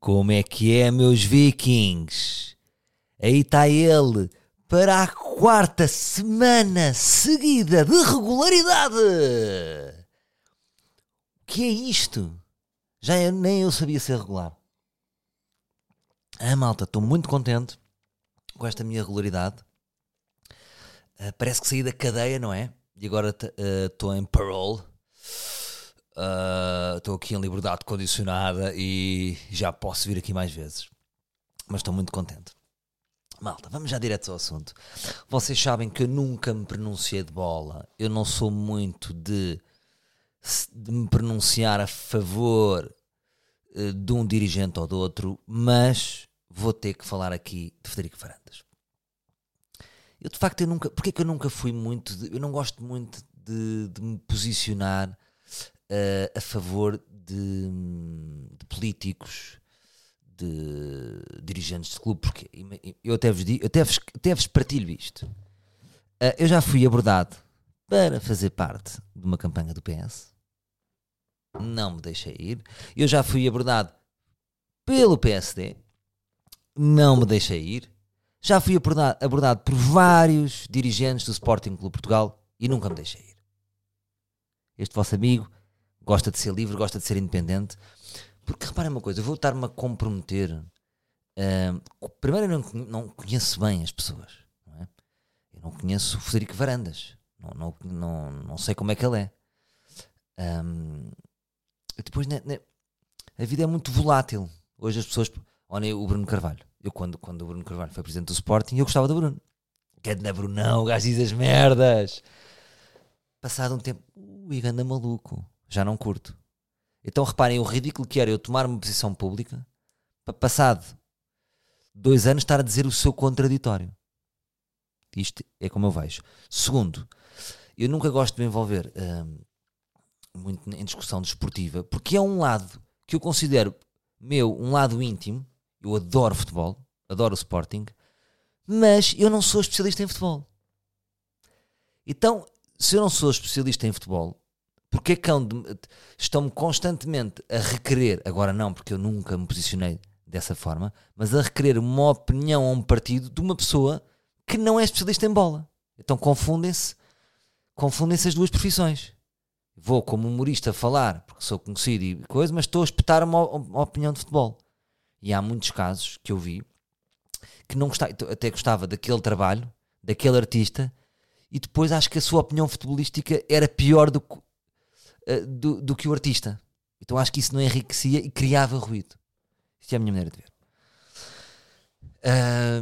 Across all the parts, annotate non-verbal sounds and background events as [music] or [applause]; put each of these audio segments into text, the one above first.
Como é que é, meus vikings? Aí está ele para a quarta semana seguida de regularidade. O que é isto? Já eu, nem eu sabia ser regular. Ah, malta, estou muito contente com esta minha regularidade. Uh, parece que saí da cadeia, não é? E agora estou uh, em parole. Estou uh, aqui em liberdade condicionada e já posso vir aqui mais vezes. Mas estou muito contente. Malta, vamos já direto ao assunto. Vocês sabem que eu nunca me pronunciei de bola. Eu não sou muito de, de me pronunciar a favor uh, de um dirigente ou do outro, mas vou ter que falar aqui de Federico Farandas. Eu de facto eu nunca. Porquê que eu nunca fui muito. De, eu não gosto muito de, de me posicionar uh, a favor de, de, políticos, de dirigentes de clube, porque eu até vos digo, até vos, até vos partilho isto. Uh, eu já fui abordado para fazer parte de uma campanha do PS. Não me deixei ir. Eu já fui abordado pelo PSD. Não me deixei ir já fui abordado, abordado por vários dirigentes do Sporting Clube Portugal e nunca me deixei ir. Este vosso amigo gosta de ser livre, gosta de ser independente. Porque reparem uma coisa, eu vou estar-me a comprometer. Uh, primeiro, eu não, não, conheço bem as pessoas. Não é? Eu não conheço o Federico Varandas. Não, não, não, não sei como é que ele é. Um, depois, né, né, a vida é muito volátil. Hoje as pessoas. Olhem o Bruno Carvalho. Eu, quando, quando o Bruno Carvalho foi presidente do Sporting, eu gostava do Bruno. É de Brunão, o gajo diz as merdas. Passado um tempo, ui, anda maluco. Já não curto. Então reparem o ridículo que era eu tomar uma posição pública para passado dois anos estar a dizer o seu contraditório. Isto é como eu vejo. Segundo, eu nunca gosto de me envolver hum, muito em discussão desportiva porque é um lado que eu considero meu, um lado íntimo eu adoro futebol, adoro o Sporting, mas eu não sou especialista em futebol. Então, se eu não sou especialista em futebol, porque é que estão-me constantemente a requerer, agora não, porque eu nunca me posicionei dessa forma, mas a requerer uma opinião a um partido de uma pessoa que não é especialista em bola. Então confundem-se, confundem-se as duas profissões. Vou como humorista falar, porque sou conhecido e coisa, mas estou a espetar uma, uma opinião de futebol. E há muitos casos que eu vi que não gostava, até gostava daquele trabalho, daquele artista, e depois acho que a sua opinião futebolística era pior do, uh, do, do, que o artista. Então acho que isso não enriquecia e criava ruído. Isto é a minha maneira de ver.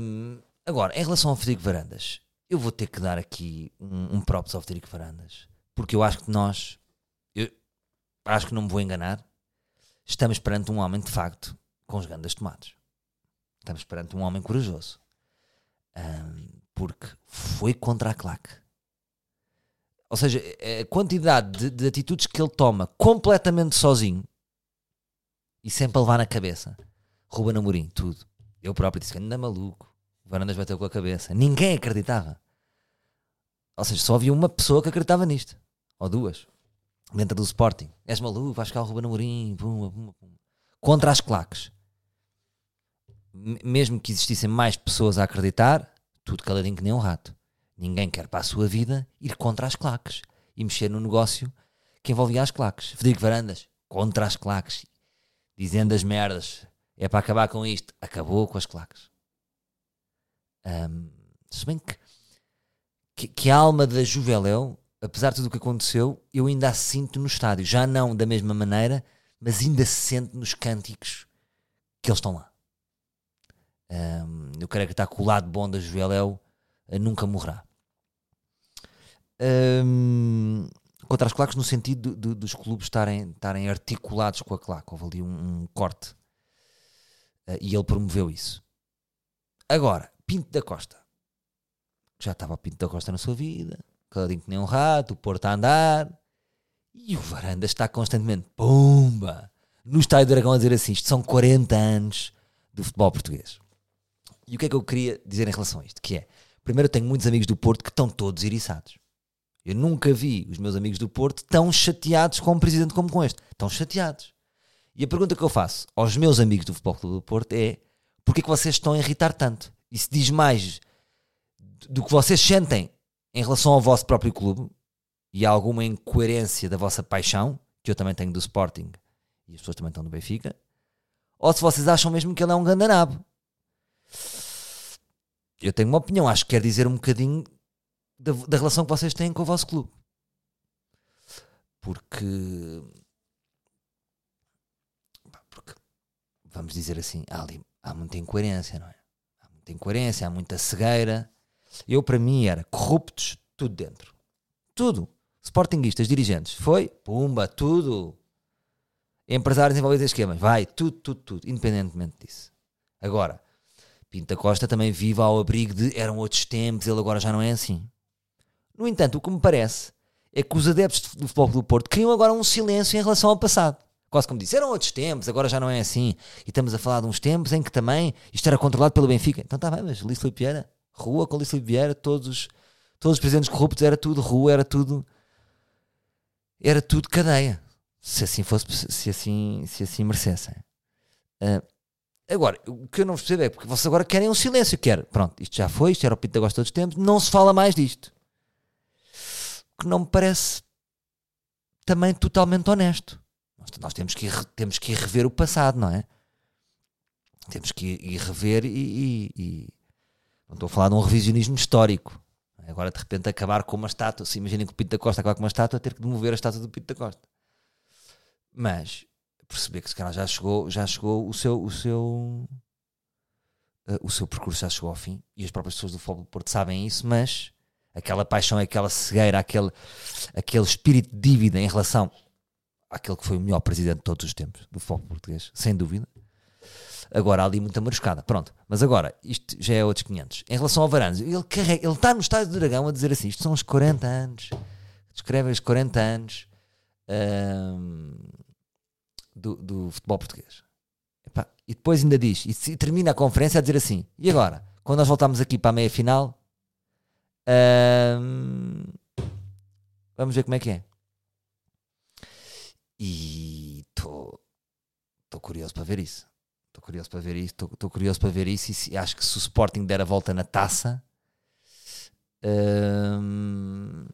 Um, agora, em relação ao Federico Varandas, eu vou ter que dar aqui um, um props ao Federico Varandas, porque eu acho que nós, eu acho que não me vou enganar, estamos perante um homem de facto com os grandes tomates. Estamos perante um homem corajoso. Um, porque foi contra a claque. Ou seja, a quantidade de, de, atitudes que ele toma completamente sozinho e sempre a levar na cabeça. Ruben Amorim, tudo. Eu próprio disse que anda maluco. O Varandas bateu com a cabeça. Ninguém acreditava. Ou seja, só havia uma pessoa que acreditava nisto. Ou duas. Dentro do Sporting. És maluco, vais cá o Ruben Amorim. Pum, pum, pum. Contra as claques mesmo que existissem mais pessoas a acreditar, tudo caladinho que nem um rato. Ninguém quer para a sua vida ir contra as claques e mexer no negócio que envolvia as claques. Federico Varandas, contra as claques, dizendo as merdas, é para acabar com isto. Acabou com as claques. Um, se bem que, que, que, a alma da Juveléu, apesar de tudo o que aconteceu, eu ainda a sinto no estádio. Já não da mesma maneira, mas ainda se sente nos cânticos que eles estão lá. Um, eu acreditar que o lado bom da Juveléu uh, nunca morrerá. Um, contra as claques no sentido dos clubes estarem, estarem articulados com a claque. Houve ali um, um corte. Uh, e ele promoveu isso. Agora, Pinto da Costa. Já estava Pinto da Costa na sua vida. Caladinho que nem um rato, o Porto a andar. E o Varanda está constantemente, pumba, no Estádio Dragão a dizer assim, isto são 40 anos do futebol português. E o que é que eu queria dizer em relação a isto? Que é, primeiro eu tenho muitos amigos do Porto que estão todos iriçados. Eu nunca vi os meus amigos do Porto tão chateados com um presidente como com este. Estão chateados. E a pergunta que eu faço aos meus amigos do Futebol Clube do Porto é porque é que vocês estão a irritar tanto? Isso diz mais do que vocês sentem em relação ao vosso próprio clube e há alguma incoerência da vossa paixão, que eu também tenho do Sporting e as pessoas também estão do Benfica, ou se vocês acham mesmo que ele é um gandanabo. Eu tenho uma opinião, acho que quer dizer um bocadinho da, da relação que vocês têm com o vosso clube. Porque, vamos dizer assim, há, ali, há muita incoerência, não é? Há muita incoerência, há muita cegueira. Eu, para mim, era corruptos, tudo dentro. Tudo. Sportinguistas, dirigentes, foi, pumba, tudo. Empresários envolvidos em esquemas, vai, tudo, tudo, tudo, independentemente disso. Agora, Pinta Costa também vive ao abrigo de eram outros tempos, ele agora já não é assim. No entanto, o que me parece é que os adeptos do Futebol do Porto criam agora um silêncio em relação ao passado. Quase como disse, eram outros tempos, agora já não é assim. E estamos a falar de uns tempos em que também isto era controlado pelo Benfica. Então está bem, mas Luís Filipe Vieira, rua com Luís Filipe Vieira, todos os, todos os presidentes corruptos, era tudo rua, era tudo. Era tudo cadeia. Se assim fosse, se assim, se assim merecessem. Uh, agora, o que eu não percebo é porque vocês agora querem um silêncio. Quer, pronto, isto já foi, isto era o Pinto de Agosto os tempos, não se fala mais disto que não me parece também totalmente honesto. Nós, temos, que ir, temos que ir rever o passado, não é? Temos que ir, rever e, e, e, Não estou a falar de um revisionismo histórico. Agora, de repente, acabar com uma estátua. Se imaginem que o Pinto da Costa acabar com uma estátua, ter que demover a estátua do Pinto da Costa. Mas perceber que se calhar já chegou, já chegou o seu. O seu uh, o seu percurso já chegou ao fim e as próprias pessoas do do Porto sabem isso, mas aquela paixão, aquela cegueira, aquele, aquele espírito de dívida em relação àquele que foi o melhor presidente de todos os tempos do futebol português, sem dúvida. Agora há ali muita maruscada. Pronto, mas agora, isto já é outros 500. Em relação ao Varandas, ele, carrega, ele está no estádio do Dragão a dizer assim: isto são os 40 anos, descreve os 40 anos do, do, futebol português. E depois ainda diz, e, e termina a conferência a dizer assim: e agora, quando nós voltamos aqui para a meia final, um, vamos ver como é que é. E estou curioso para ver isso. Estou curioso para ver isso. Estou curioso para ver isso. E se, acho que se o Sporting der a volta na taça. Um,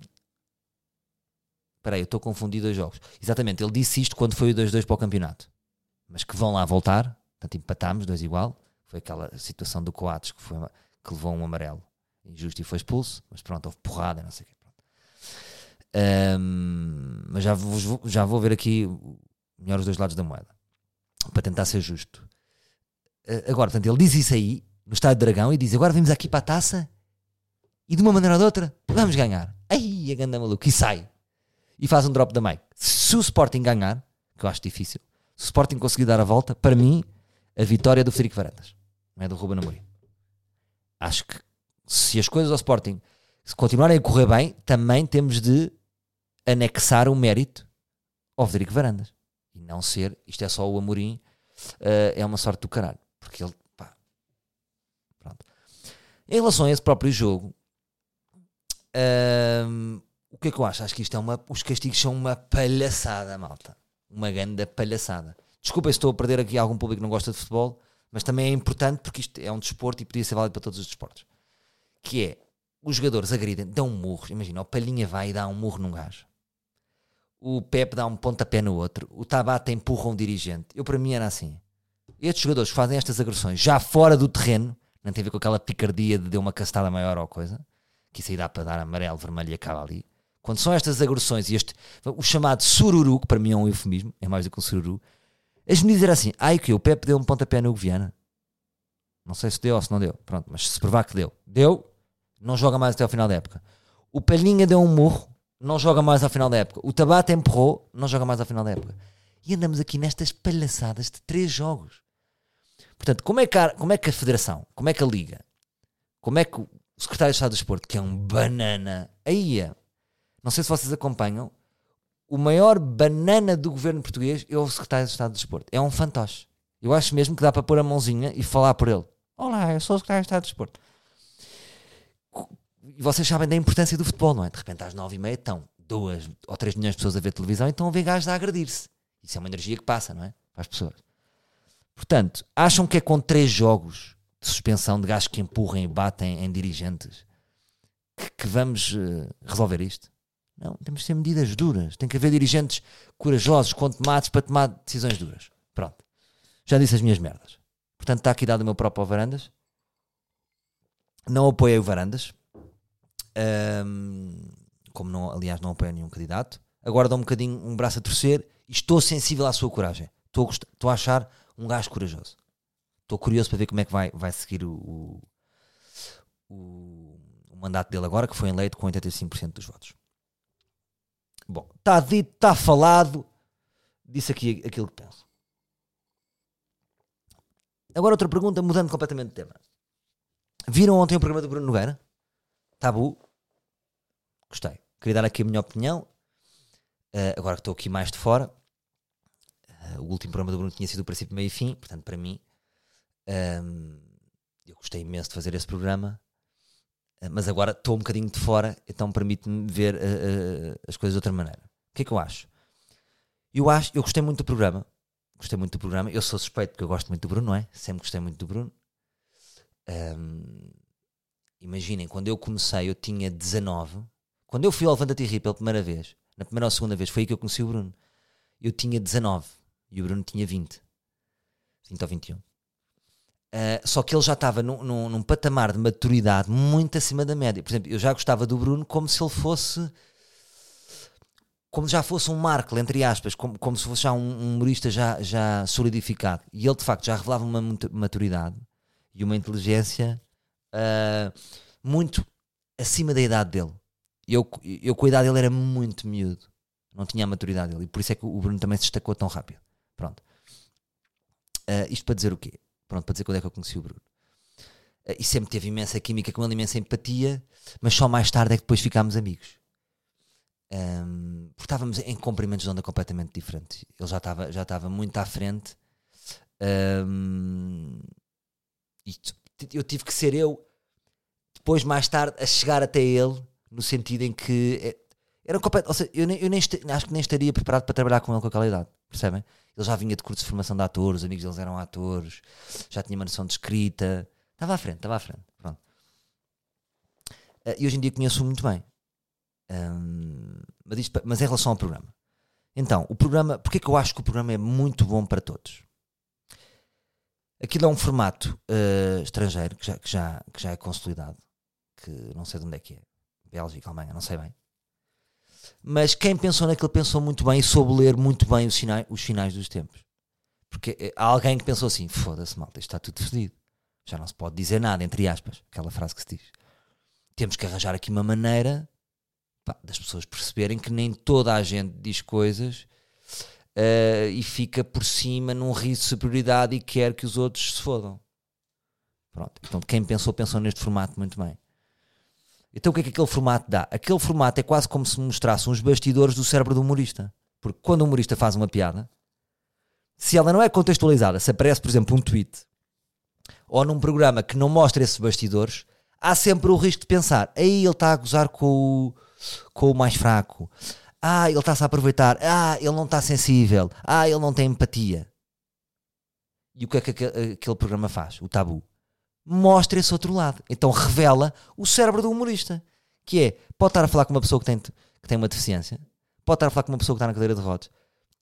Espera eu estou confundido dois jogos. Exatamente, ele disse isto quando foi o 2-2 para o campeonato. Mas que vão lá voltar. Portanto, empatámos, dois igual. Foi aquela situação do Coates que, foi, que levou um amarelo injusto e foi expulso, mas pronto, houve porrada, não sei o quê. Um, mas já vou, já vou ver aqui melhor os dois lados da moeda para tentar ser justo. Uh, agora, portanto, ele diz isso aí no Estádio Dragão e diz: Agora vimos aqui para a taça e de uma maneira ou de outra vamos ganhar. Aí a ganda maluco e sai e faz um drop da Mike. Se o Sporting ganhar, que eu acho difícil, se o Sporting conseguir dar a volta, para mim, a vitória é do Federico Varandas, não é do Ruben Amorim. Acho que se as coisas ao Sporting se continuarem a correr bem, também temos de anexar o mérito ao Federico Varandas. E não ser, isto é só o Amorim, uh, é uma sorte do caralho. Porque ele, pá, pronto. Em relação a esse próprio jogo, uh, o que é que eu acho? Acho que isto é uma, os castigos são uma palhaçada, malta. Uma grande palhaçada. Desculpem se estou a perder aqui algum público que não gosta de futebol, mas também é importante porque isto é um desporto e podia ser válido para todos os desportos que é os jogadores agridem, dão um murro. Imagina, o Palhinha vai e dá um murro num gajo. O Pepe dá um pontapé no outro. O Tabata empurra um dirigente. Eu, para mim, era assim. Estes jogadores que fazem estas agressões já fora do terreno, não tem a ver com aquela picardia de deu uma castada maior ou coisa, que isso aí dá para dar amarelo, vermelho e acaba ali. Quando são estas agressões e este, o chamado sururu, que para mim é um eufemismo, é mais do que um sururu, as medidas eram assim, ai que o Pepe deu um pontapé no Guiana. Não sei se deu ou se não deu. Pronto, mas se provar que deu. Deu, não joga mais até ao final da época. O Palhinha deu um murro, não joga mais ao final da época. O Tabata empurrou, não joga mais ao final da época. E andamos aqui nestas palhaçadas de três jogos. Portanto, como é que a, como é que a Federação, como é que a Liga, como é que o Secretário de Estado do Desporto, que é um banana, aí é, não sei se vocês acompanham, o maior banana do governo português é o Secretário de Estado do Desporto. É um fantoche. Eu acho mesmo que dá para pôr a mãozinha e falar por ele. Olá, eu sou o Secretário de Estado do Desporto e vocês sabem da importância do futebol, não é? De repente às nove e meia estão duas ou três milhões de pessoas a ver televisão e estão a ver gajos a agredir-se. Isso é uma energia que passa, não é? para as pessoas. Portanto, acham que é com três jogos de suspensão de gajos que empurrem e batem em dirigentes que, que vamos uh, resolver isto? Não, temos de ter medidas duras. Tem que haver dirigentes corajosos, com tomates, para tomar decisões duras. Pronto. Já disse as minhas merdas. Portanto, está aqui dado o meu próprio Varandas. Não apoiei o Varandas. Um, como não, aliás, não apoio nenhum candidato. Agora dou um bocadinho um braço a torcer e estou sensível à sua coragem. Estou a, gostar, estou a achar um gajo corajoso. Estou curioso para ver como é que vai, vai seguir o, o, o mandato dele agora, que foi eleito com 85% dos votos. Bom, está dito, está falado. Disse aqui aquilo que penso. Agora outra pergunta, mudando completamente de tema. Viram ontem o programa do Bruno Nogueira? Tabu? Gostei. Queria dar aqui a minha opinião. Uh, agora que estou aqui mais de fora. Uh, o último programa do Bruno tinha sido o princípio, meio e fim. Portanto, para mim, um, ehm, eu gostei imenso de fazer esse programa. Uh, mas agora estou um bocadinho de fora, então permite-me ver as coisas de outra maneira. O que é que eu acho? Eu acho, eu gostei muito do programa gostei muito do programa. Eu sou suspeito porque eu gosto muito do Bruno, não é? Sempre gostei muito do Bruno. Um, imaginem, quando eu comecei, eu tinha 19. Quando eu fui ao Levanta-te pela primeira vez, na primeira ou segunda vez, foi aí que eu conheci o Bruno. Eu tinha 19 e o Bruno tinha 20. 20 ou 21. Uh, ah, só que ele já estava num, num, num patamar de maturidade muito acima da média. Por exemplo, eu já gostava do Bruno como se ele fosse como já fosse um Markle, entre aspas, como, como se fosse já um, um humorista já, já solidificado. E ele, de facto, já revelava uma maturidade e uma inteligência uh, muito acima da idade dele. Eu, eu, com a idade dele, era muito miúdo. Não tinha a maturidade dele. E por isso é que o Bruno também se destacou tão rápido. Pronto. Uh, isto para dizer o quê? Pronto, para dizer quando é que eu conheci o Bruno. Uh, e sempre teve imensa química com ele, imensa empatia, mas só mais tarde é que depois ficámos amigos. Um, porque estávamos em comprimentos de onda completamente diferentes. Ele já estava já estava muito à frente. Um, e eu tive que ser eu, depois, mais tarde, a chegar até ele, no sentido em que é, era completo. Ou seja, eu, nem, eu nem acho que nem estaria preparado para trabalhar com ele com aquela idade, percebem? Ele já vinha de curso de formação de atores, os amigos deles eram atores, já tinha uma noção de escrita. Estava à frente, estava à frente. Pronto. Uh, e hoje em dia conheço-o muito bem. Um, mas, isto, mas em relação ao programa. Então, o programa, porque é que eu acho que o programa é muito bom para todos? Aquilo é um formato uh, estrangeiro que já, que, já, que já é consolidado, que não sei de onde é que é, Bélgica, Alemanha, não sei bem. Mas quem pensou naquilo pensou muito bem e soube ler muito bem os sinais, os finais dos tempos. Porque eh, há alguém que pensou assim: foda-se, malta, isto está tudo fedido. Já não se pode dizer nada, entre aspas, aquela frase que se diz. Temos que arranjar aqui uma maneira pá, das pessoas perceberem que nem toda a gente diz coisas uh, e fica por cima num riso de superioridade e quer que os outros se fodam. Pronto. Então, quem pensou, pensou neste formato muito bem. Então, o que é que aquele formato dá? Aquele formato é quase como se mostrasse uns bastidores do cérebro do humorista. Porque quando o humorista faz uma piada, se ela não é contextualizada, se aparece, por exemplo, um tweet ou num programa que não mostra esses bastidores, há sempre o risco de pensar: aí ele está a gozar com o, com o mais fraco. Ah, ele está-se a aproveitar. Ah, ele não está sensível. Ah, ele não tem empatia. E o que é que aquele programa faz? O tabu. Mostra esse outro lado. Então revela o cérebro do humorista. Que é, pode estar a falar com uma pessoa que tem, que tem uma deficiência. Pode estar a falar com uma pessoa que está na cadeira de rodas.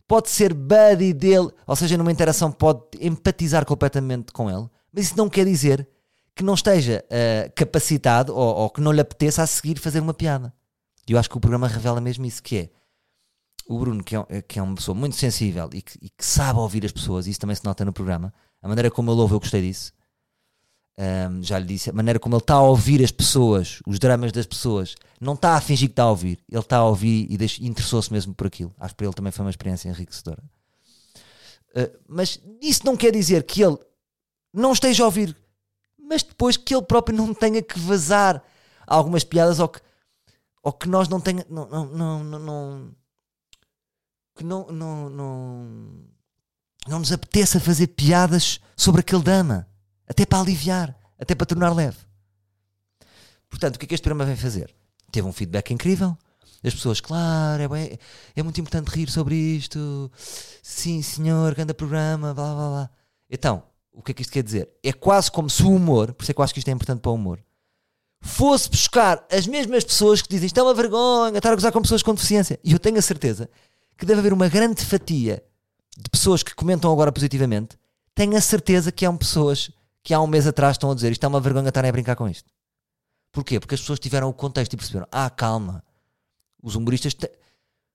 Pode ser buddy dele. Ou seja, numa interação pode empatizar completamente com ele. Mas isso não quer dizer que não esteja uh, capacitado ou, ou que não lhe apeteça a seguir fazer uma piada. E eu acho que o programa revela mesmo isso, que é o Bruno, que é, que é uma pessoa muito sensível e que, e que, sabe ouvir as pessoas, isso também se nota no programa. A maneira como ele ouve, eu gostei disso. Um, já lhe disse, a maneira como ele está a ouvir as pessoas, os dramas das pessoas, não está a fingir que está a ouvir, ele está a ouvir e interessou-se mesmo por aquilo. Acho que para ele também foi uma experiência enriquecedora. Uh, mas isso não quer dizer que ele não esteja a ouvir, mas depois que ele próprio não tenha que vazar algumas piadas ou que ou que nós não tenha não, não, não, não que não, não, não, não nos apeteça fazer piadas sobre aquele dama, até para aliviar, até para tornar leve. Portanto, o que é que este programa vem fazer? Teve um feedback incrível, As pessoas, claro, é, bem, é muito importante rir sobre isto. Sim, senhor, grande programa, blá blá blá. Então, o que é que isto quer dizer? É quase como se o humor, por isso é que eu acho que isto é importante para o humor, fosse buscar as mesmas pessoas que dizem isto é uma vergonha estar a gozar com pessoas com deficiência. E eu tenho a certeza que deve haver uma grande fatia de pessoas que comentam agora positivamente. Tenho a certeza que há pessoas que há um mês atrás estão a dizer isto é uma vergonha estar a brincar com isto. Porquê? Porque as pessoas tiveram o contexto e perceberam: ah, calma, os humoristas te...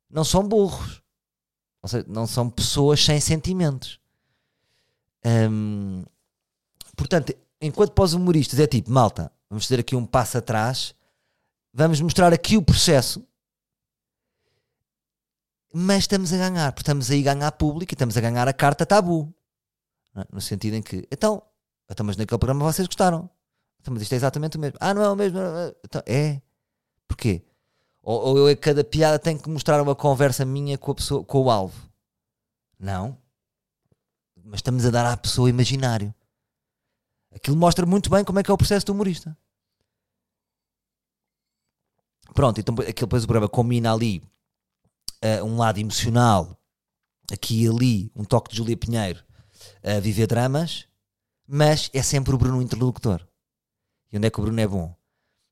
não são burros, ou seja, não são pessoas sem sentimentos. Hum, portanto, enquanto para os humoristas é tipo, malta, vamos fazer aqui um passo atrás, vamos mostrar aqui o processo, mas estamos a ganhar, porque estamos aí a ganhar público e estamos a ganhar a carta tabu. É? No sentido em que, então, então, mas naquele programa vocês gostaram. Então, mas isto é exatamente o mesmo. Ah, não é o mesmo. Então, é. Porquê? Ou, ou eu, a cada piada, tenho que mostrar uma conversa minha com, a pessoa, com o alvo. Não. Mas estamos a dar à pessoa imaginário. Aquilo mostra muito bem como é que é o processo do humorista. Pronto, então aquele depois o programa combina ali uh, um lado emocional, aqui e ali, um toque de Júlia Pinheiro a viver dramas, mas é sempre o Bruno o interlocutor. E onde é que o Bruno é bom?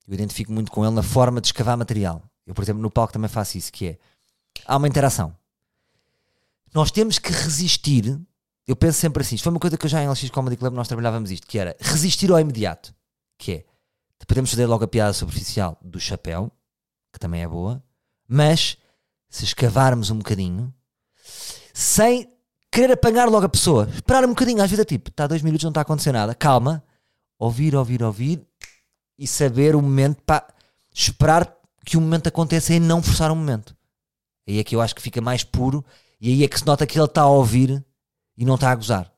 Eu identifico muito com ele na forma de escavar material. Eu, por exemplo, no palco também faço isso, que é há uma interação. Nós temos que resistir. Eu penso sempre assim, isto foi uma coisa que eu já em LX Comedy Club nós trabalhávamos isto, que era resistir ao imediato. Que é, podemos fazer logo a piada superficial do chapéu, que também é boa, mas se escavarmos um bocadinho, sem querer apanhar logo a pessoa, esperar um bocadinho, às vezes é tipo, está dois minutos, não está a acontecer nada, calma, ouvir, ouvir, ouvir e saber o momento para esperar que o momento aconteça e não forçar o momento. Aí é que eu acho que fica mais puro e aí é que se nota que ele está a ouvir e não está a gozar.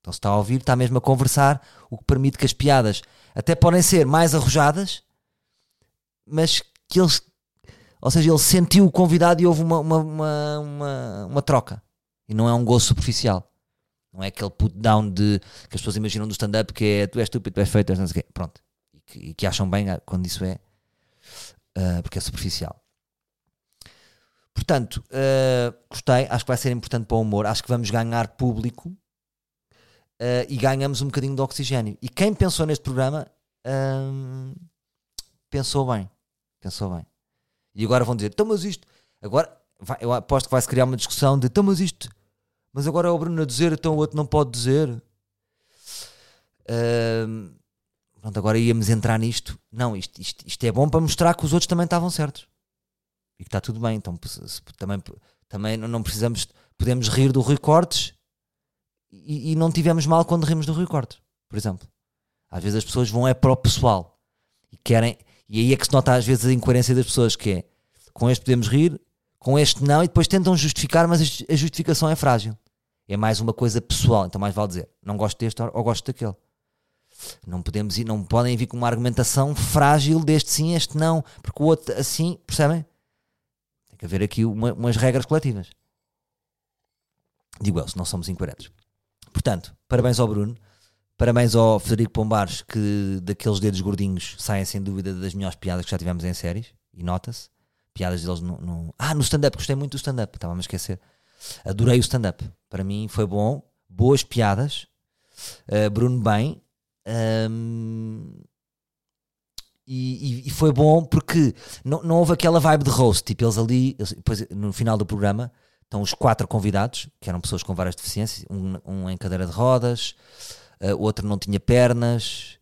Então, se está a ouvir, está mesmo a conversar, o que permite que as piadas até podem ser mais arrojadas, mas que eles, ou seja, ele sentiu o convidado e houve uma, uma, uma, uma, uma troca. E não é um gozo superficial. Não é aquele put down de que as pessoas imaginam do stand-up que é tu és estúpido, tu és feito, não sei o quê. Pronto. E que, e que acham bem quando isso é uh, porque é superficial. Portanto, uh, gostei, acho que vai ser importante para o humor, acho que vamos ganhar público uh, e ganhamos um bocadinho de oxigênio. E quem pensou neste programa pensou bem. Pensou bem. E agora vão dizer, então mas isto, agora vai, eu aposto que vai-se criar uma discussão de, então mas isto, mas agora é o Bruno a dizer, então o outro não pode dizer. Uh, Pronto, agora íamos entrar nisto. Não, isto, isto, isto, é bom para mostrar que os outros também estavam certos. E que está tudo bem. Então também, também não precisamos. Podemos rir do Rui Cortes e, e, não tivemos mal quando rimos do Rui Cortes, por exemplo. Às vezes as pessoas vão é para o pessoal e querem. E aí é que se nota às vezes a incoerência das pessoas, que é com este podemos rir, com este não, e depois tentam justificar, mas a justificação é frágil. É mais uma coisa pessoal, então mais vale dizer, não gosto deste ou gosto daquele. Não podemos ir, não podem vir com uma argumentação frágil deste sim, este não, porque o outro assim, percebem? Que haver aqui uma, umas regras coletivas. Digo eu, se não somos incoerentes. Portanto, parabéns ao Bruno, parabéns ao Federico Pombares, que daqueles dedos gordinhos saem sem dúvida das melhores piadas que já tivemos em séries, e nota-se. Piadas deles no, no... Ah, no stand-up, gostei muito do stand-up, estava a me esquecer. Adorei o stand-up. Para mim foi bom, boas piadas. Uh, Bruno bem, e, e, foi bom porque não, não houve aquela vibe de roast. Tipo, eles ali, eles, depois no final do programa, estão os quatro convidados, que eram pessoas com várias deficiências: um, um em cadeira de rodas, uh, outro não tinha pernas.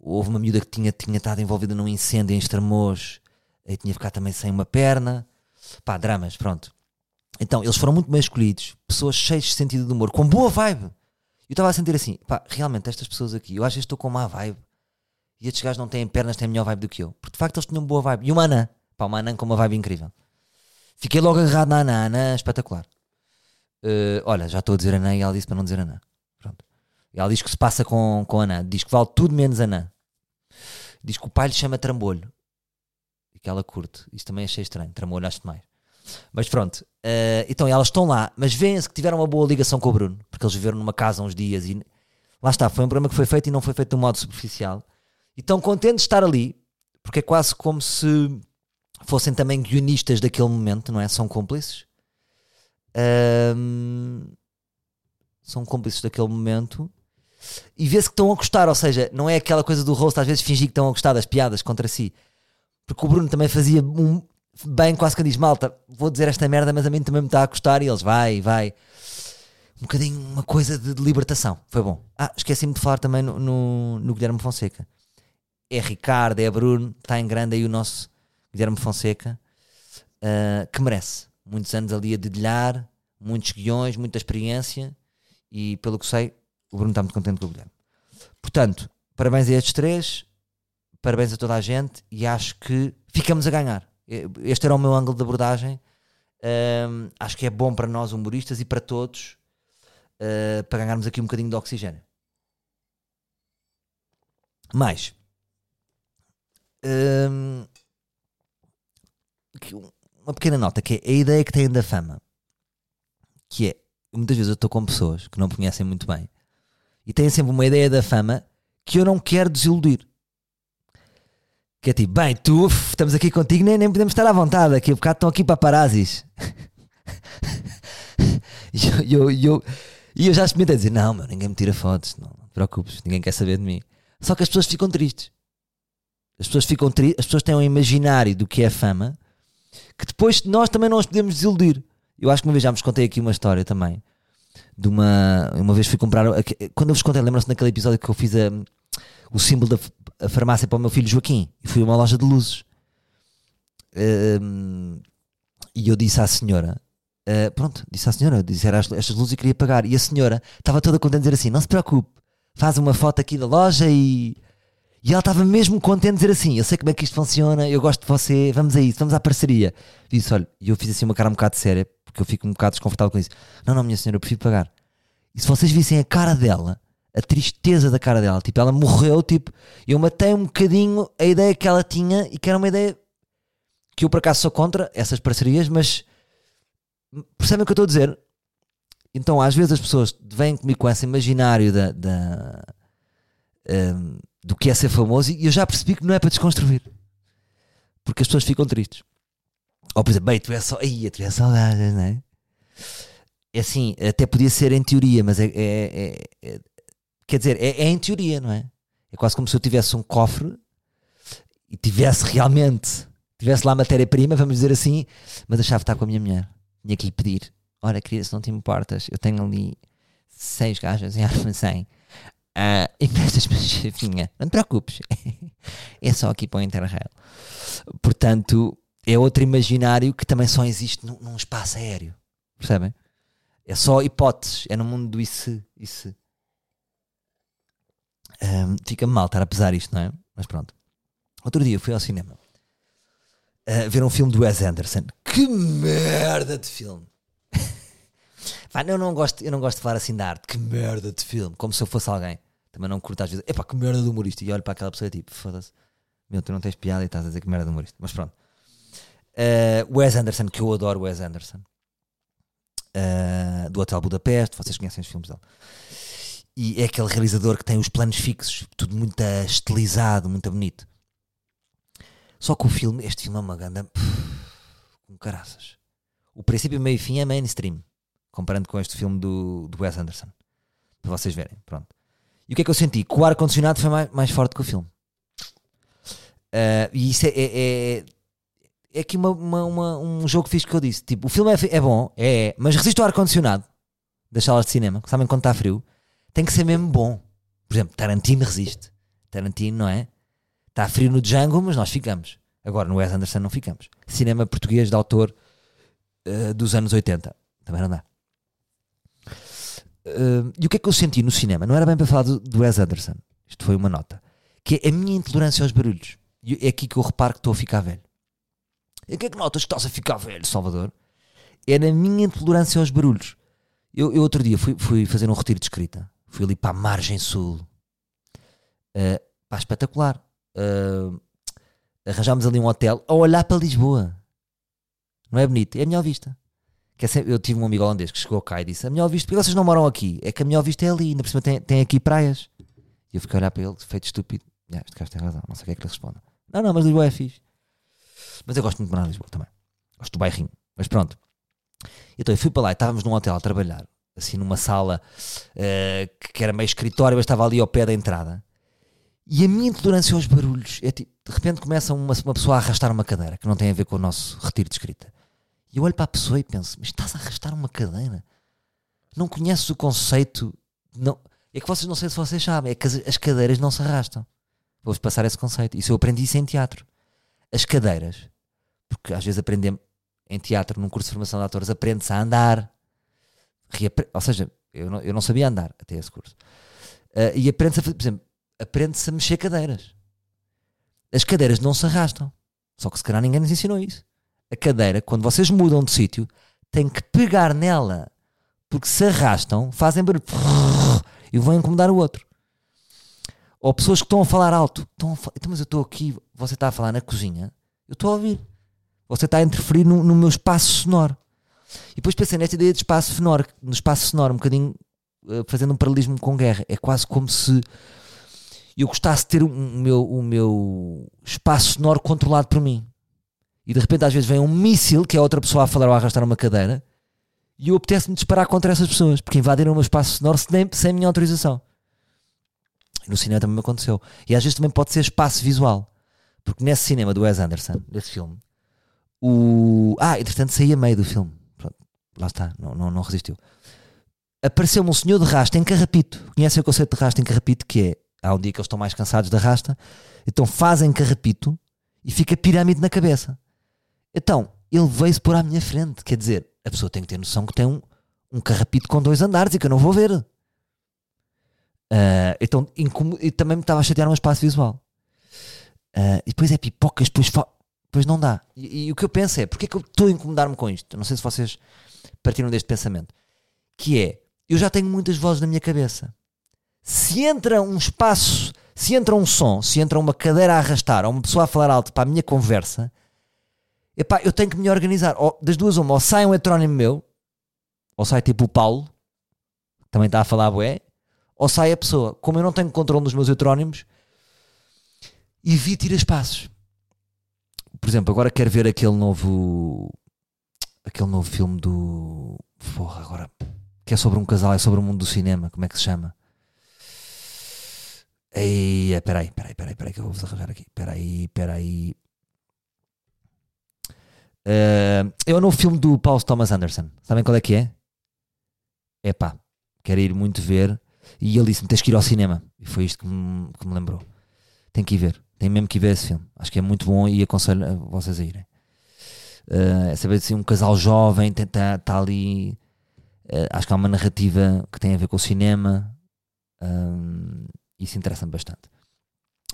Houve uma miúda que tinha, tinha estado envolvida num incêndio em Estremoz e tinha ficado também sem uma perna. Pá, dramas, pronto. Então, eles foram muito bem escolhidos, pessoas cheias de sentido de humor, com boa vibe eu estava a sentir assim, pá, realmente estas pessoas aqui, eu acho que estou com má vibe. E estes gajos não têm pernas, têm melhor vibe do que eu. Porque de facto eles tinham boa vibe. E uma anã, pá, uma anã com uma vibe incrível. Fiquei logo agarrado na anã, anã espetacular. Uh, olha, já estou a dizer anã e ela disse para não dizer anã. Pronto. E ela diz que se passa com, com anã. Diz que vale tudo menos anã. Diz que o pai lhe chama trambolho. E que ela curte. Isto também achei estranho. Trambolho acho mais. Mas pronto, uh, então elas estão lá, mas vêem-se que tiveram uma boa ligação com o Bruno, porque eles viveram numa casa uns dias e lá está, foi um programa que foi feito e não foi feito de um modo superficial. E estão contentes de estar ali, porque é quase como se fossem também guionistas daquele momento, não é? São cúmplices. Ahm, são cúmplices daquele momento. E vê-se que estão a gostar, ou seja, não é aquela coisa do rosto às vezes fingir que estão a gostar das piadas contra si. Porque o Bruno também fazia um, bem, quase que diz: Malta, vou dizer esta merda, mas a mim também me está a gostar. E eles, vai, vai. Um bocadinho uma coisa de, de libertação. Foi bom. Ah, esqueci-me de falar também no, no, no Guilherme Fonseca. É Ricardo, é Bruno, está em grande aí o nosso Guilherme Fonseca, ah, que merece. Muitos anos ali a dedilhar, muitos guiões, muita experiência. E pelo que sei, o Bruno está muito contente com o Guilherme. Portanto, parabéns a estes três, parabéns a toda a gente e acho que ficamos a ganhar. Este era o meu ângulo de abordagem. Acho que é bom para nós humoristas e para todos ah, para ganharmos aqui um bocadinho de oxigênio. Mais. Que- uma pequena nota que é a ideia que têm da fama que é muitas vezes eu estou com pessoas que não me conhecem muito bem e têm sempre uma ideia da fama que eu não quero desiludir. Que é tipo, bem, tu estamos aqui contigo, nem, nem podemos estar à vontade aqui, um bocado estão aqui paparazzis. [laughs] e eu, eu, eu, eu já experimentei dizer: Não, meu, ninguém me tira fotos, não, não te preocupes, ninguém quer saber de mim. Só que as pessoas ficam tristes. As pessoas ficam tristes, as pessoas têm um imaginário do que é fama que depois nós também não os podemos desiludir. Eu acho que uma vez já vos contei aqui uma história também. De uma. Uma vez fui comprar. Quando eu vos contei, lembram-se naquele episódio que eu fiz a, o símbolo da a farmácia para o meu filho Joaquim e fui a uma loja de luzes. E eu disse à senhora: ah, Pronto, disse à senhora, disse era as- estas luzes e queria pagar. E a senhora estava toda contente de dizer assim: Não se preocupe, faz uma foto aqui da loja e. E ela estava mesmo contente de dizer assim: Eu sei como é que isto funciona, eu gosto de você, vamos a isso, vamos à parceria. E disse: Olha, e eu fiz assim uma cara um bocado séria, porque eu fico um bocado desconfortável com isso. Não, não, minha senhora, eu prefiro pagar. E se vocês vissem a cara dela, a tristeza da cara dela, tipo, ela morreu, tipo, eu matei um bocadinho a ideia que ela tinha e que era uma ideia que eu por acaso sou contra essas parcerias, mas percebem o que eu estou a dizer? Então, às vezes as pessoas vêm comigo com esse imaginário da, da, hum, do que é ser famoso e eu já percebi que não é para desconstruir. Porque as pessoas ficam tristes. Ou por exemplo, bem, tu és só. Ai, tu és saudade, não é? É assim, até podia ser em teoria, mas é. é- é- é- quer dizer, é, é em teoria, não é? É quase como se eu tivesse um cofre e tivesse realmente. Tivesse lá matéria-prima, vamos dizer assim, mas a chave está com a minha mulher. Tinha que lhe pedir: Ora, querida, se não te importas, eu tenho ali seis gajas em armazém. Ah, [laughs] emprestas-me a chavinha. Não te preocupes. [laughs] é só aqui para o Interrail. Portanto, é outro imaginário que também só existe num, num espaço aéreo. Percebem? É só hipóteses. É no mundo do isso. isso. Ahm, Fica-me mal estar a pesar isto, não é? Mas pronto. Outro dia fui ao cinema a ver um filme do Wes Anderson. Que merda de filme! Pá, eu, não gosto, eu não gosto de falar assim da arte. Que merda de filme! Como se eu fosse alguém. Também não curto às vezes. Epá, que merda de humorista! E olho para aquela pessoa e tipo, foda-se. Meu, tu não tens piada e estás a dizer que merda de humorista. Mas pronto. Uh, Wes Anderson, que eu adoro Wes Anderson. Uh, do Hotel Budapeste, vocês conhecem os filmes dele. E é aquele realizador que tem os planos fixos, tudo muito estilizado, muito bonito. Só que o filme, este filme é uma ganda com caraças. O princípio, meio e fim é mainstream, comparando com este filme do, do Wes Anderson. Para vocês verem, pronto. E o que é que eu senti? Que o ar-condicionado foi mais, mais forte que o filme. Uh, e isso é, é, é, é aqui uma, uma- uma- um jogo fixe que eu disse. Tipo, o filme é, é bom, é, é, mas resiste ao ar-condicionado das salas de cinema, sabem quando está frio, tem que ser mesmo bom. Por exemplo, Tarantino resiste. Tarantino, não é? Está frio no Django, mas nós ficamos. Agora no Wes Anderson não ficamos. Cinema português de autor uh, dos anos 80. Também não dá. Uh, e o que é que eu senti no cinema? Não era bem para falar do, do Wes Anderson. Isto foi uma nota. Que é a minha intolerância aos barulhos. E é aqui que eu reparo que estou a ficar velho. E o que é que notas que estás a ficar velho, Salvador? É na minha intolerância aos barulhos. Eu, eu outro dia fui, fui fazer um retiro de escrita. Fui ali para a margem sul. Uh, pá, espetacular. Uh, arranjámos ali um hotel a olhar para Lisboa. Não é bonito? É a melhor vista. Que é sempre- eu tive um amigo holandês que chegou cá e disse: A melhor vista, porque vocês não moram aqui? É que a melhor vista é ali, ainda por cima tem, tem aqui praias. E eu fiquei a olhar para ele, feito estúpido. "Ah, este gajo tem razão, não sei o que é que ele responde. Não, não, mas Lisboa é fixe. Mas eu gosto muito de morar em Lisboa também. Gosto do bairrinho. Mas pronto. Então eu fui para lá e estávamos num hotel a trabalhar, assim numa sala uh, que era meio escritório, mas estava ali ao pé da entrada. E a minha intolerância aos barulhos é tipo, de repente começa uma, uma pessoa a arrastar uma cadeira, que não tem a ver com o nosso retiro de escrita. E eu olho para a pessoa e penso, mas estás a arrastar uma cadeira? Não conheces o conceito? Não, é que vocês não sei se vocês sabem, é que as, as cadeiras não se arrastam. Vou-vos passar esse conceito. Isso eu aprendi isso em teatro. As cadeiras, porque às vezes aprendemos em teatro, num curso de formação de atores, aprende-se a andar. Ou seja, eu não, eu não sabia andar até esse curso. Uh, e aprende-se a por exemplo, aprende-se a mexer cadeiras. As cadeiras não se arrastam. Só que se calhar ninguém nos ensinou isso. A cadeira, quando vocês mudam de sítio, tem que pegar nela. Porque se arrastam, fazem barulho e vão incomodar o outro. Ou pessoas que estão a falar alto. Estão a falar, então, mas eu estou aqui, você está a falar na cozinha, eu estou a ouvir. Você está a interferir no, no meu espaço sonoro. E depois pensei nesta ideia de espaço sonoro, no espaço sonoro, um bocadinho uh, fazendo um paralelismo com guerra. É quase como se eu gostasse de ter o meu, o meu espaço sonoro controlado por mim. E de repente às vezes vem um míssil, que é outra pessoa a falar ou a arrastar uma cadeira, e eu apetece-me disparar contra essas pessoas, porque invadiram o meu espaço sonoro sem, sem minha autorização. No cinema também me aconteceu. E às vezes também pode ser espaço visual. Porque nesse cinema do Wes Anderson, desse filme, o. Ah, entretanto saí a meio do filme. Pronto, lá está, não, não, não resistiu. Apareceu-me um senhor de rasta em carrapito. Conhecem o conceito de rasta em carrapito? Que é. Há um dia que eles estão mais cansados da rasta, então fazem carrapito e fica pirâmide na cabeça. Então, ele veio-se pôr à minha frente. Quer dizer, a pessoa tem que ter noção que tem um, um carrapito com dois andares e que eu não vou ver. Uh, então, e também me estava a chatear um espaço visual. Uh, e depois é pipocas, depois Pois não dá. E, e, o que eu penso é, porque é que eu estou a incomodar-me com isto? Não sei se vocês partiram deste pensamento. Que é, eu já tenho muitas vozes na minha cabeça. Se entra um espaço, se entra um som, se entra uma cadeira a arrastar, ou uma pessoa a falar alto para a minha conversa, epá, eu tenho que me organizar. Ou, das duas uma, ou sai um heterónimo meu, ou sai tipo o Paulo, que também está a falar bué, ou sai a pessoa. Como eu não tenho controle dos meus heterónimos, evito ir a espaços por exemplo, agora quero ver aquele novo. Aquele novo filme do. Porra, agora. Que é sobre um casal, é sobre o mundo do cinema. Como é que se chama? Ei, é, peraí, peraí, peraí, peraí, que eu vou-vos arranjar aqui. Peraí, peraí. Uh, é o novo filme do Paul Thomas Anderson. Sabem qual é que é? É pá, quero ir muito ver. E ele disse-me: tens que ir ao cinema. E foi isto que me, que me lembrou. Tem que ir ver. Tem mesmo que ir ver esse filme. Acho que é muito bom e aconselho vocês a irem. Uh, é saber se um casal jovem está tá ali. Uh, acho que há uma narrativa que tem a ver com o cinema. Isso interessa-me bastante.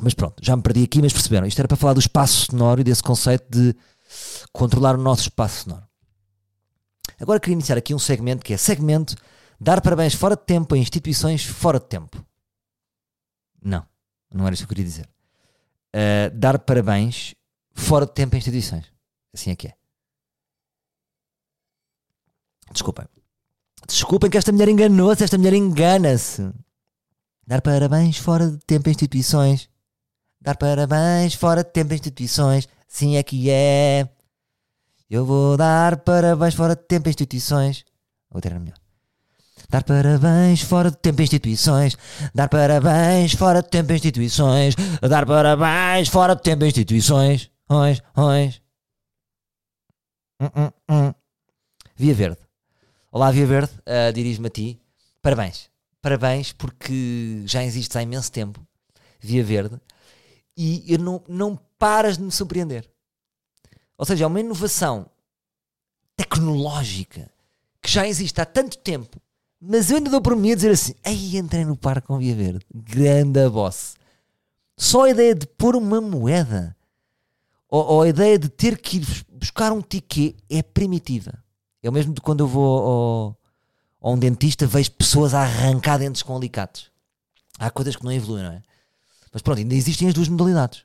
Mas pronto, já me perdi aqui, mas perceberam. Isto era para falar do espaço sonoro e desse conceito de controlar o nosso espaço sonoro. Agora queria iniciar aqui um segmento que é segmento dar parabéns fora de tempo a instituições fora de tempo. Não, não era isso que eu queria dizer uh, dar parabéns fora de tempo a instituições. Assim é que é. Desculpem. Desculpem que esta mulher enganou-se, esta mulher engana-se. Dar parabéns fora de tempo a instituições. Dar parabéns fora de tempo a instituições. Sim é que é. Eu vou dar parabéns fora de tempo a instituições. Outra era melhor. Dar parabéns fora de tempo instituições. Dar parabéns fora de tempo instituições. Dar parabéns fora de tempo instituições. Ois, ois. Hum, hum, hum. Via Verde. Olá, Via Verde. Uh, Dirijo-me a ti. Parabéns. Parabéns porque já existes há imenso tempo. Via Verde. E eu não, não paras de me surpreender. Ou seja, é uma inovação tecnológica que já existe há tanto tempo mas eu ainda dou por mim a dizer assim: Ei, entrei no parque com Via Verde. Grande boss. Só a ideia de pôr uma moeda ou, ou, a ideia de ter que ir buscar um ticket é primitiva. É o mesmo de quando eu vou ao, a um dentista, vejo pessoas a arrancar dentes com alicates. Há coisas que não evoluem, não é? Mas pronto, ainda existem as duas modalidades.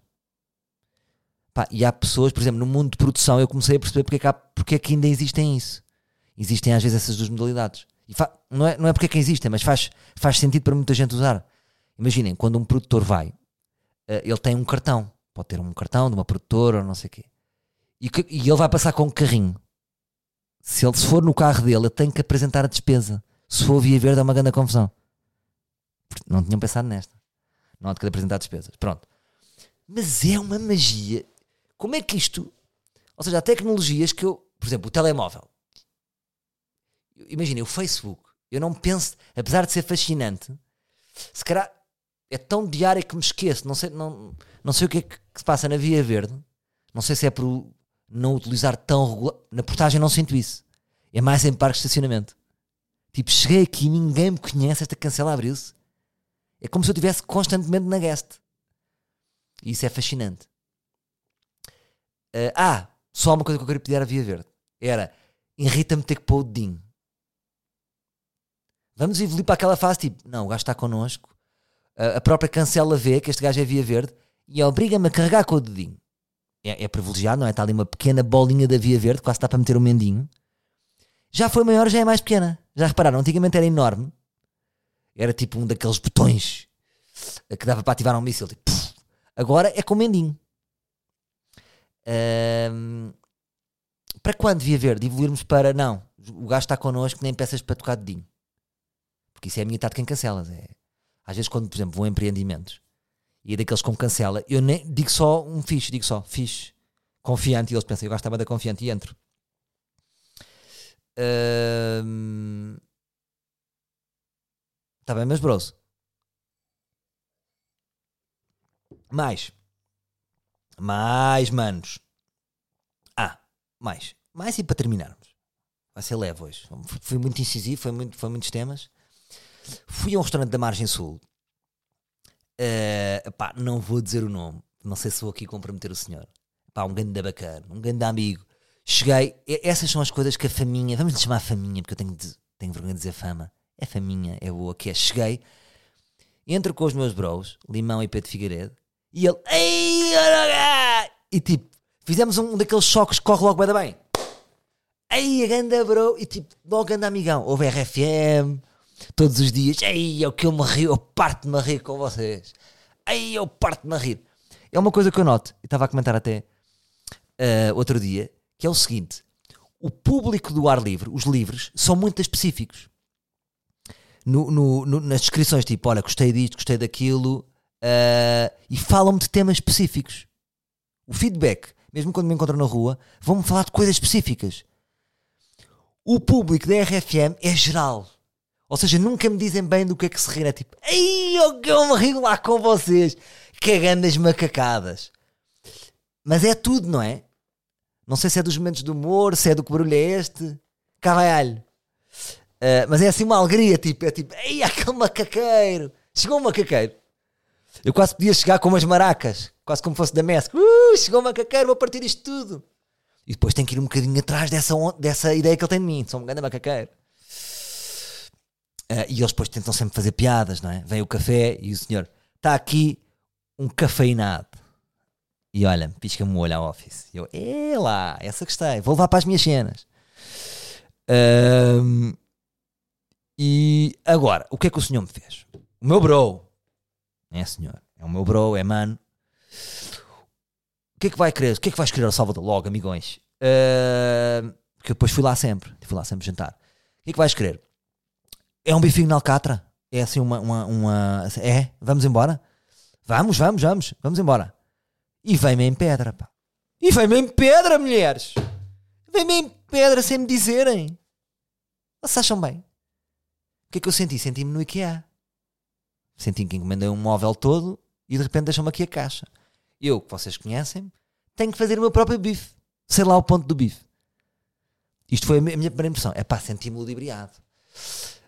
Pá, e há pessoas, por exemplo, no mundo de produção, eu comecei a perceber porque é que, há, porque é que ainda existem isso. Existem às vezes essas duas modalidades não, é, não é porque é que existem, mas faz, faz sentido para muita gente usar. Imaginem, quando um produtor vai, uh, ele tem um cartão, pode ter um cartão de uma produtora ou não sei o quê. E, e ele vai passar com um carrinho. Se ele se for no carro dele, ele tem que apresentar a despesa. Se for via verde, é uma grande confusão. Não tinham pensado nesta. Não há de apresentar despesas. Pronto. Mas é uma magia. Como é que isto. Ou seja, há tecnologias que eu. Por exemplo, o telemóvel. Imagina, o Facebook. Eu não penso. Apesar de ser fascinante, se calhar é tão diário que me esqueço. Não sei, não, não sei o que é que se passa na Via Verde. Não sei se é por não utilizar tão regular. Na portagem não sinto isso. É mais em parque de estacionamento. Tipo, cheguei aqui ninguém me conhece, esta cancela abriu-se. É como se eu estivesse constantemente na guest. E isso é fascinante. Ah, ah, só uma coisa que eu queria pedir à Via Verde. Era, irrita-me ter que pôr o dedinho. Vamos evoluir para aquela fase tipo, não, o gajo está connosco. A, a própria cancela vê que este gajo é Via Verde e obriga-me a carregar com o dedinho. É, é privilegiado, não é? Está ali uma pequena bolinha da Via Verde, quase está para meter o mendinho. Já foi maior, já é mais pequena. Já repararam? Antigamente era enorme. Era tipo um daqueles botões que dava para ativar um míssil. Tipo, agora é com o mendinho. Ahm, para quando Via Verde? Evoluirmos para não, o gajo está connosco, nem peças para tocar dedinho. Porque isso é a minha tática em cancelas. É, às vezes, quando, por exemplo, vou a empreendimentos e é daqueles com cancela, eu nem digo só um fixe, digo só fixe, confiante. E eles pensam, eu gostava da confiante e entro. Ahm, Está bem, mas bros. Mais. Mais, manos. Ah, mais. Mais e para terminarmos. Vai ser leve hoje. Fui muito incisivo, foi, muito, foi muitos temas. Fui a um restaurante da Margem Sul. Eh, pá, não vou dizer o nome. Não sei se vou aqui comprometer o senhor. Pá, um grande bacana, um grande amigo. Cheguei. Essas são as coisas que a faminha. Vamos lhe chamar faminha, porque eu tenho, de- tenho vergonha de dizer fama. É faminha, é boa. Que é, cheguei. Entro com os meus bros, Limão e Pedro Figueiredo. E ele. Ei, E tipo, fizemos um daqueles choques que corre logo bem bem. Ei, a ganda bro. E tipo, logo ganda amigão. Houve RFM todos os dias. Ei, é o que eu me rio, eu parto-me a rir com vocês. Ei, eu parto-me a rir. É uma coisa que eu noto, e estava a comentar até ah, outro dia, que é o seguinte: o público do ar livre, os livres, são muito específicos. No- no- no- nas descrições, tipo, olha, gostei disto, gostei daquilo, ah, e falam-me de temas específicos. O feedback, mesmo quando me encontram na rua, vão-me falar de coisas específicas. O público da RFM é geral. Ou seja, nunca me dizem bem do que é que se rir. É tipo, ei, eu eu me rio lá com vocês, cagando as macacadas. Mas é tudo, não é? Não sei se é dos momentos de humor, se é do que barulho é este. Cá alho. Ah, mas é assim uma alegria, tipo, é tipo, ei, aquele macaqueiro. Chegou um macaqueiro. Eu quase podia chegar com umas maracas, quase como fosse da MESC. Uh, chegou um macaqueiro, vou partir isto tudo. E depois tem que ir um bocadinho atrás dessa, dessa ideia que ele tem de mim. Sou um grande macaqueiro. Ah, e eles depois tentam sempre fazer piadas, não é? Vem o café e o senhor está aqui um cafeinado. E olha, pisca-me o olho ao office. E eu, é lá, essa gostei, vou levar para as minhas cenas. Ahm, e agora, o que é que o senhor me fez? O meu bro, é senhor, é o meu bro, é mano. O que é que vai querer? O que é que vais querer ao Salvador? Logo, amigões. Ahm, porque eu depois fui lá sempre, fui lá sempre jantar. O que é que vais querer? É um bifinho na alcatra? É assim uma, uma, uma- É? Vamos embora? Vamos, vamos, vamos, vamos embora. E vem-me em pedra, pá. E vem-me em pedra, mulheres. Vem-me em pedra sem me dizerem. Vocês acham bem? O que é que eu senti? Senti-me no IKEA. Senti que encomendei um móvel todo e de repente deixam-me aqui a caixa. Eu, que vocês conhecem, tenho que fazer o meu próprio bife. Sei lá o ponto do bife. Isto foi a mi- a minha primeira impressão. É pá, senti-me ludibriado.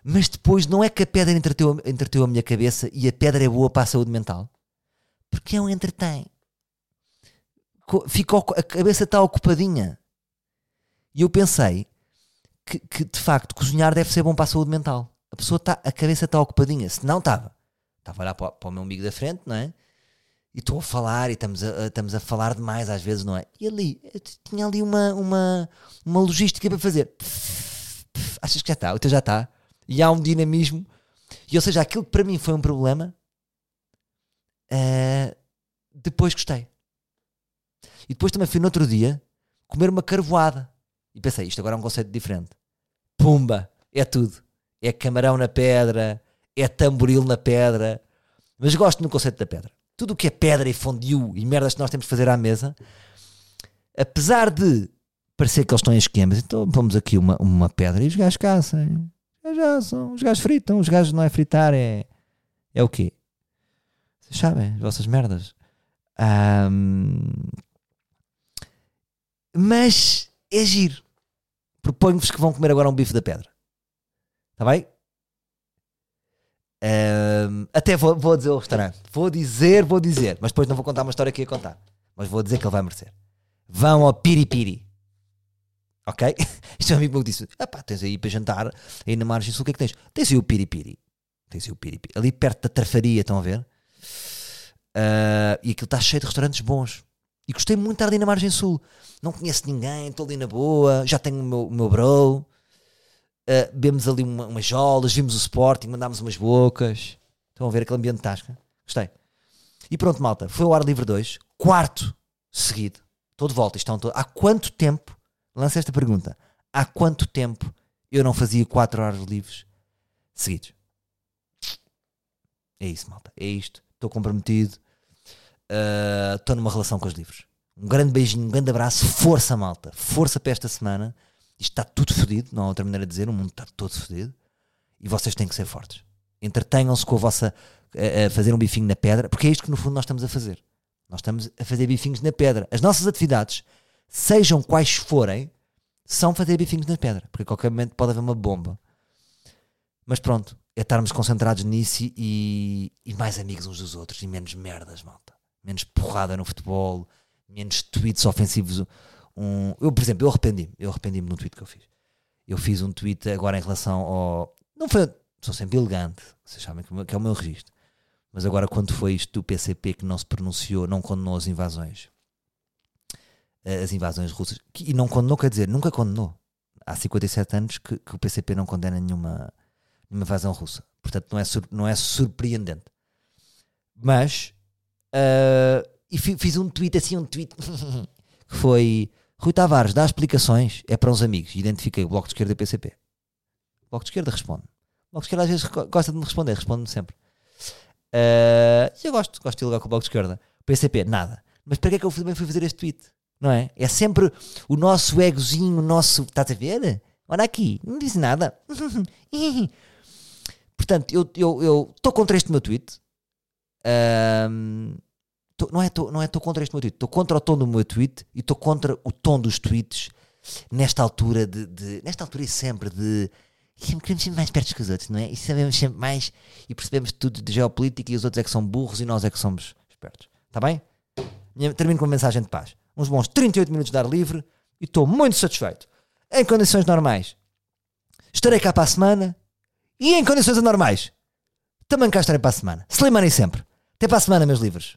Mas depois não é que a pedra entreteu, entreteu a minha cabeça e a pedra é boa para a saúde mental. Porque é um entretém. Co- Fica, ocu- a cabeça está ocupadinha. E eu pensei que, que, de facto cozinhar deve ser bom para a saúde mental. A pessoa está, a cabeça está ocupadinha. Se não estava, estava a olhar para, para o meu amigo da frente, não é? E estou a falar e estamos a, estamos a falar demais às vezes, não é? E ali, tinha ali uma, uma, uma logística para fazer. Achas que já está? O teu já está? E há um dinamismo. E ou seja, aquilo que para mim foi um problema, eh, depois gostei. E depois também fui no outro dia comer uma carvoada. E pensei, isto agora é um conceito diferente. Pumba, é tudo. É camarão na pedra, é tamboril na pedra. Mas gosto no conceito da pedra. Tudo o que é pedra e fondue e merdas que nós temos de fazer à mesa, apesar de parecer que eles estão em esquemas, então vamos aqui uma, uma pedra e os gajos caçam. Os gajos os gajos fritam, os gajos não é fritar, é, é o quê? Vocês sabem, as vossas merdas. Ahm, mas é giro. Proponho-vos que vão comer agora um bife da pedra. Está bem? Ahm, até vou, vou dizer o restaurante. Vou dizer, vou dizer. Mas depois não vou contar uma história que ia contar. Mas vou dizer que ele vai merecer. Vão ao Piripiri. Ok? [laughs] Isto é um amigo meu que disse: ah pá, tens aí para jantar, aí na margem sul, o que é que tens? Tens aí o Piripiri. Tens aí o Piripiri. Ali perto da Trafaria, estão a ver? Ah, e aquilo está cheio de restaurantes bons. E gostei muito de estar ali na margem sul. Não conheço ninguém, estou ali na boa, já tenho o meu, o meu bro. Uh, bebemos ali uma, umas jolas, vimos o Sporting, mandámos umas bocas. Estão a ver aquele ambiente de tasca? Gostei. E pronto, malta. Foi o Ar Livre 2, quarto seguido. Estou de volta. Estão todo... Há quanto tempo, lancei esta pergunta, há quanto tempo eu não fazia quatro horas livres seguidos? É isso, malta. É isto. Estou comprometido. Uh, Estou numa relação com os livros. Um grande beijinho, um grande abraço. Força, malta. Força para esta semana. Isto está tudo fodido, não há outra maneira de dizer. O mundo está todo fodido. E vocês têm que ser fortes. Entretenham-se com a vossa. A, a fazer um bifinho na pedra, porque é isto que no fundo nós estamos a fazer. Nós estamos a fazer bifinhos na pedra. As nossas atividades, sejam quais forem, são fazer bifinhos na pedra, porque a qualquer momento pode haver uma bomba. Mas pronto, é estarmos concentrados nisso e, e mais amigos uns dos outros e menos merdas, malta. Menos porrada no futebol, menos tweets ofensivos. Um, eu, por exemplo, eu arrependi-me. Eu arrependi-me no tweet que eu fiz. Eu fiz um tweet agora em relação ao. Não foi. Sou sempre elegante, vocês sabem que é o meu registro. Mas agora, quando foi isto do PCP que não se pronunciou, não condenou as invasões, eh, as invasões russas, e não condenou, quer dizer, nunca condenou. Há 57 anos que, que o PCP não condena nenhuma, nenhuma invasão russa. Portanto, não é, sur- não é surpreendente. Mas, eh, e fi- fiz um tweet assim, um tweet [laughs] que foi Rui Tavares dá explicações, é para uns amigos. Identifiquei o Bloco de Esquerda e o PCP. O Bloco de Esquerda responde. O Bloco de Esquerda às vezes gosta de me responder, responde-me sempre. Eh, eu gosto, gosto de dialogar com o Bloco de Esquerda. O PCP, nada. Mas para que é que eu também fui fazer este tweet? Não é? É sempre o nosso egozinho, o nosso. Estás a ver? Olha aqui, não disse nada. [laughs] Portanto, eu estou eu, contra este meu tweet. Ahm, tô- não é estou não é tô contra este meu tweet, estou contra o tom do meu tweet e estou contra o tom dos tweets nesta altura de, de- nesta altura e sempre de sempre queremos sempre mais perto que os outros, não é? E sabemos sempre mais e percebemos tudo de geopolítica e os outros é que são burros e nós é que somos espertos. Está bem? Termino com uma mensagem de paz. Uns bons 38 minutos de ar livre e estou muito satisfeito. Em condições normais, estarei cá para a semana e em condições anormais, também cá estarei para a semana. Slimane sempre. Até para a semana, meus livros.